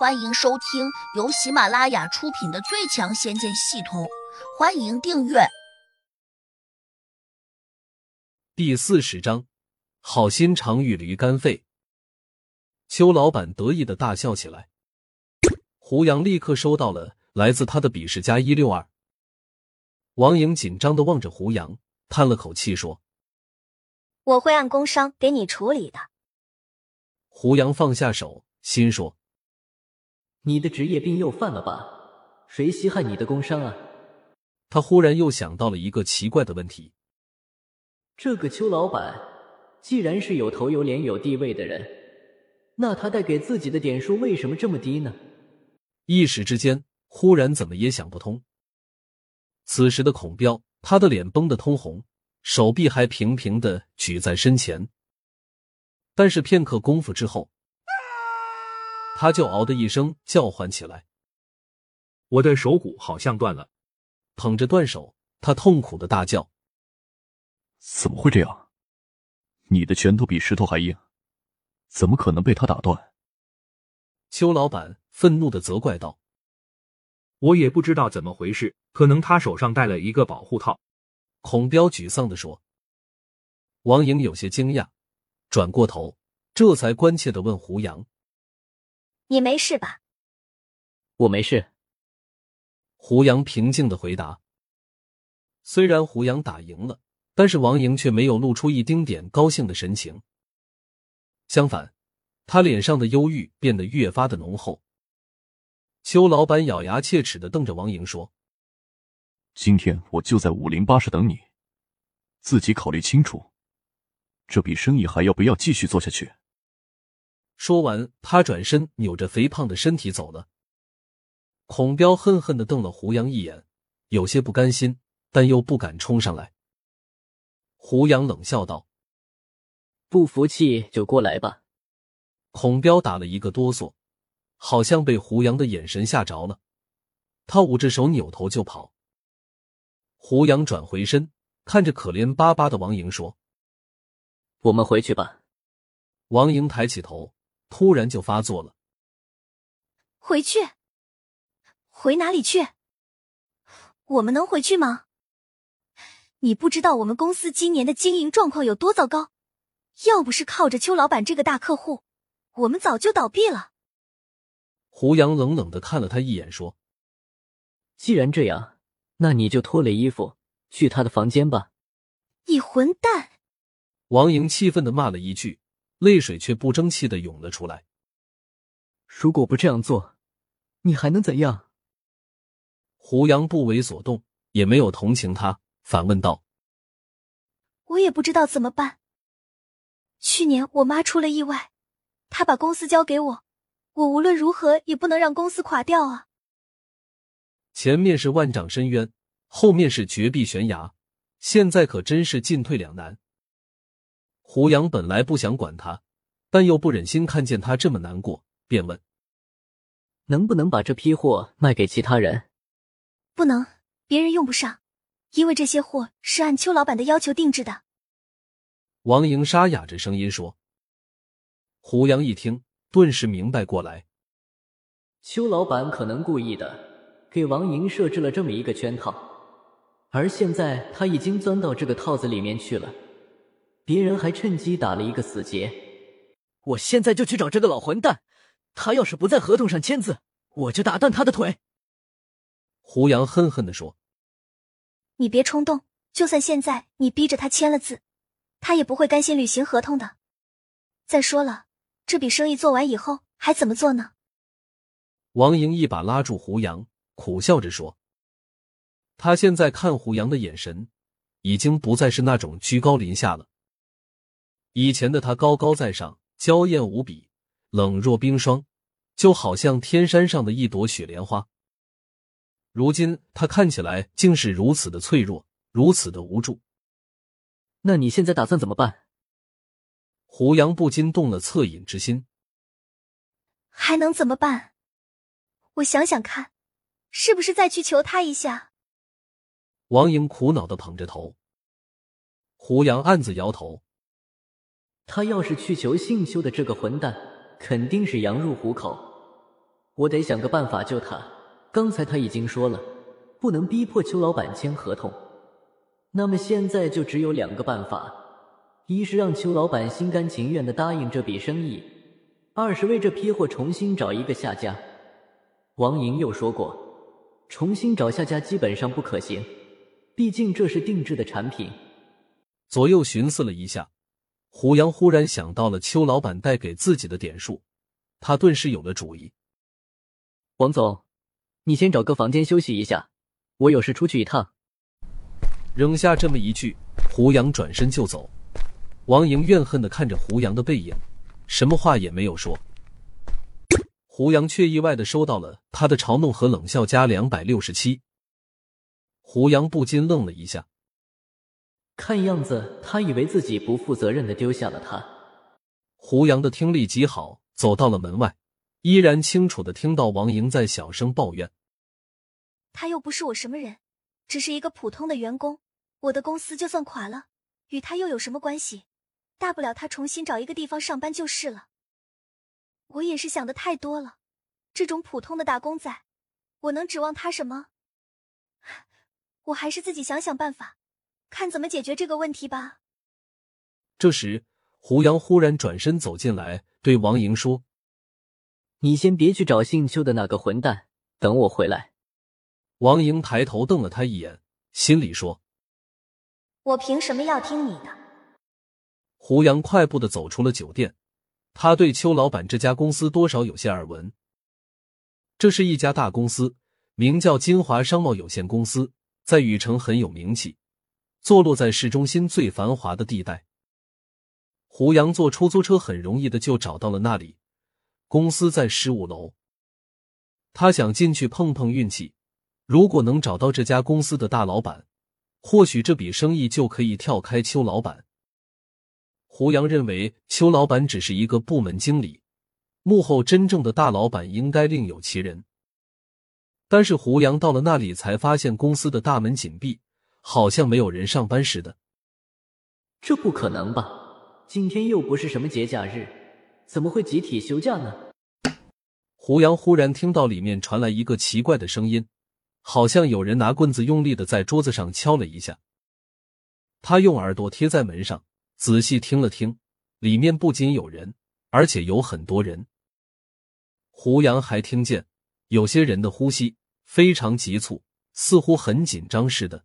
欢迎收听由喜马拉雅出品的《最强仙剑系统》，欢迎订阅。第四十章，好心肠与驴肝肺。邱老板得意的大笑起来。胡杨立刻收到了来自他的鄙视加一六二。王莹紧张的望着胡杨，叹了口气说：“我会按工伤给你处理的。”胡杨放下手，心说。你的职业病又犯了吧？谁稀罕你的工伤啊？他忽然又想到了一个奇怪的问题：这个邱老板既然是有头有脸有地位的人，那他带给自己的点数为什么这么低呢？一时之间，忽然怎么也想不通。此时的孔彪，他的脸绷得通红，手臂还平平的举在身前，但是片刻功夫之后。他就嗷的一声叫唤起来，我的手骨好像断了，捧着断手，他痛苦的大叫：“怎么会这样？你的拳头比石头还硬，怎么可能被他打断？”邱老板愤怒的责怪道：“我也不知道怎么回事，可能他手上戴了一个保护套。”孔彪沮丧的说。王莹有些惊讶，转过头，这才关切的问胡杨。你没事吧？我没事。胡杨平静的回答。虽然胡杨打赢了，但是王莹却没有露出一丁点高兴的神情。相反，他脸上的忧郁变得越发的浓厚。邱老板咬牙切齿的瞪着王莹说：“今天我就在五零八室等你，自己考虑清楚，这笔生意还要不要继续做下去。”说完，他转身扭着肥胖的身体走了。孔彪恨恨的瞪了胡杨一眼，有些不甘心，但又不敢冲上来。胡杨冷笑道：“不服气就过来吧。”孔彪打了一个哆嗦，好像被胡杨的眼神吓着了，他捂着手扭头就跑。胡杨转回身，看着可怜巴巴的王莹说：“我们回去吧。”王莹抬起头。突然就发作了。回去？回哪里去？我们能回去吗？你不知道我们公司今年的经营状况有多糟糕，要不是靠着邱老板这个大客户，我们早就倒闭了。胡杨冷冷的看了他一眼，说：“既然这样，那你就脱了衣服去他的房间吧。”你混蛋！王莹气愤的骂了一句。泪水却不争气的涌了出来。如果不这样做，你还能怎样？胡杨不为所动，也没有同情他，反问道：“我也不知道怎么办。去年我妈出了意外，她把公司交给我，我无论如何也不能让公司垮掉啊！前面是万丈深渊，后面是绝壁悬崖，现在可真是进退两难。”胡杨本来不想管他，但又不忍心看见他这么难过，便问：“能不能把这批货卖给其他人？”“不能，别人用不上，因为这些货是按邱老板的要求定制的。”王莹沙哑着声音说。胡杨一听，顿时明白过来：邱老板可能故意的给王莹设置了这么一个圈套，而现在他已经钻到这个套子里面去了。别人还趁机打了一个死结，我现在就去找这个老混蛋，他要是不在合同上签字，我就打断他的腿。胡杨恨恨的说：“你别冲动，就算现在你逼着他签了字，他也不会甘心履行合同的。再说了，这笔生意做完以后还怎么做呢？”王莹一把拉住胡杨，苦笑着说：“他现在看胡杨的眼神，已经不再是那种居高临下了。”以前的他高高在上，娇艳无比，冷若冰霜，就好像天山上的一朵雪莲花。如今他看起来竟是如此的脆弱，如此的无助。那你现在打算怎么办？胡杨不禁动了恻隐之心。还能怎么办？我想想看，是不是再去求他一下？王莹苦恼的捧着头。胡杨暗自摇头。他要是去求姓邱的这个混蛋，肯定是羊入虎口。我得想个办法救他。刚才他已经说了，不能逼迫邱老板签合同。那么现在就只有两个办法：一是让邱老板心甘情愿的答应这笔生意；二是为这批货重新找一个下家。王莹又说过，重新找下家基本上不可行，毕竟这是定制的产品。左右寻思了一下，胡杨忽然想到了邱老板带给自己的点数，他顿时有了主意。王总，你先找个房间休息一下，我有事出去一趟。扔下这么一句，胡杨转身就走。王莹怨恨的看着胡杨的背影，什么话也没有说。胡杨却意外的收到了他的嘲弄和冷笑加两百六十七。胡杨不禁愣了一下，看样子他以为自己不负责任的丢下了他。胡杨的听力极好，走到了门外，依然清楚的听到王莹在小声抱怨：“他又不是我什么人。”只是一个普通的员工，我的公司就算垮了，与他又有什么关系？大不了他重新找一个地方上班就是了。我也是想的太多了，这种普通的打工仔，我能指望他什么？我还是自己想想办法，看怎么解决这个问题吧。这时，胡杨忽然转身走进来，对王莹说：“你先别去找姓邱的那个混蛋，等我回来。”王莹抬头瞪了他一眼，心里说：“我凭什么要听你的？”胡杨快步的走出了酒店。他对邱老板这家公司多少有些耳闻。这是一家大公司，名叫金华商贸有限公司，在禹城很有名气，坐落在市中心最繁华的地带。胡杨坐出租车很容易的就找到了那里，公司在十五楼。他想进去碰碰运气。如果能找到这家公司的大老板，或许这笔生意就可以跳开邱老板。胡杨认为邱老板只是一个部门经理，幕后真正的大老板应该另有其人。但是胡杨到了那里，才发现公司的大门紧闭，好像没有人上班似的。这不可能吧？今天又不是什么节假日，怎么会集体休假呢？胡杨忽然听到里面传来一个奇怪的声音。好像有人拿棍子用力的在桌子上敲了一下。他用耳朵贴在门上，仔细听了听，里面不仅有人，而且有很多人。胡杨还听见有些人的呼吸非常急促，似乎很紧张似的。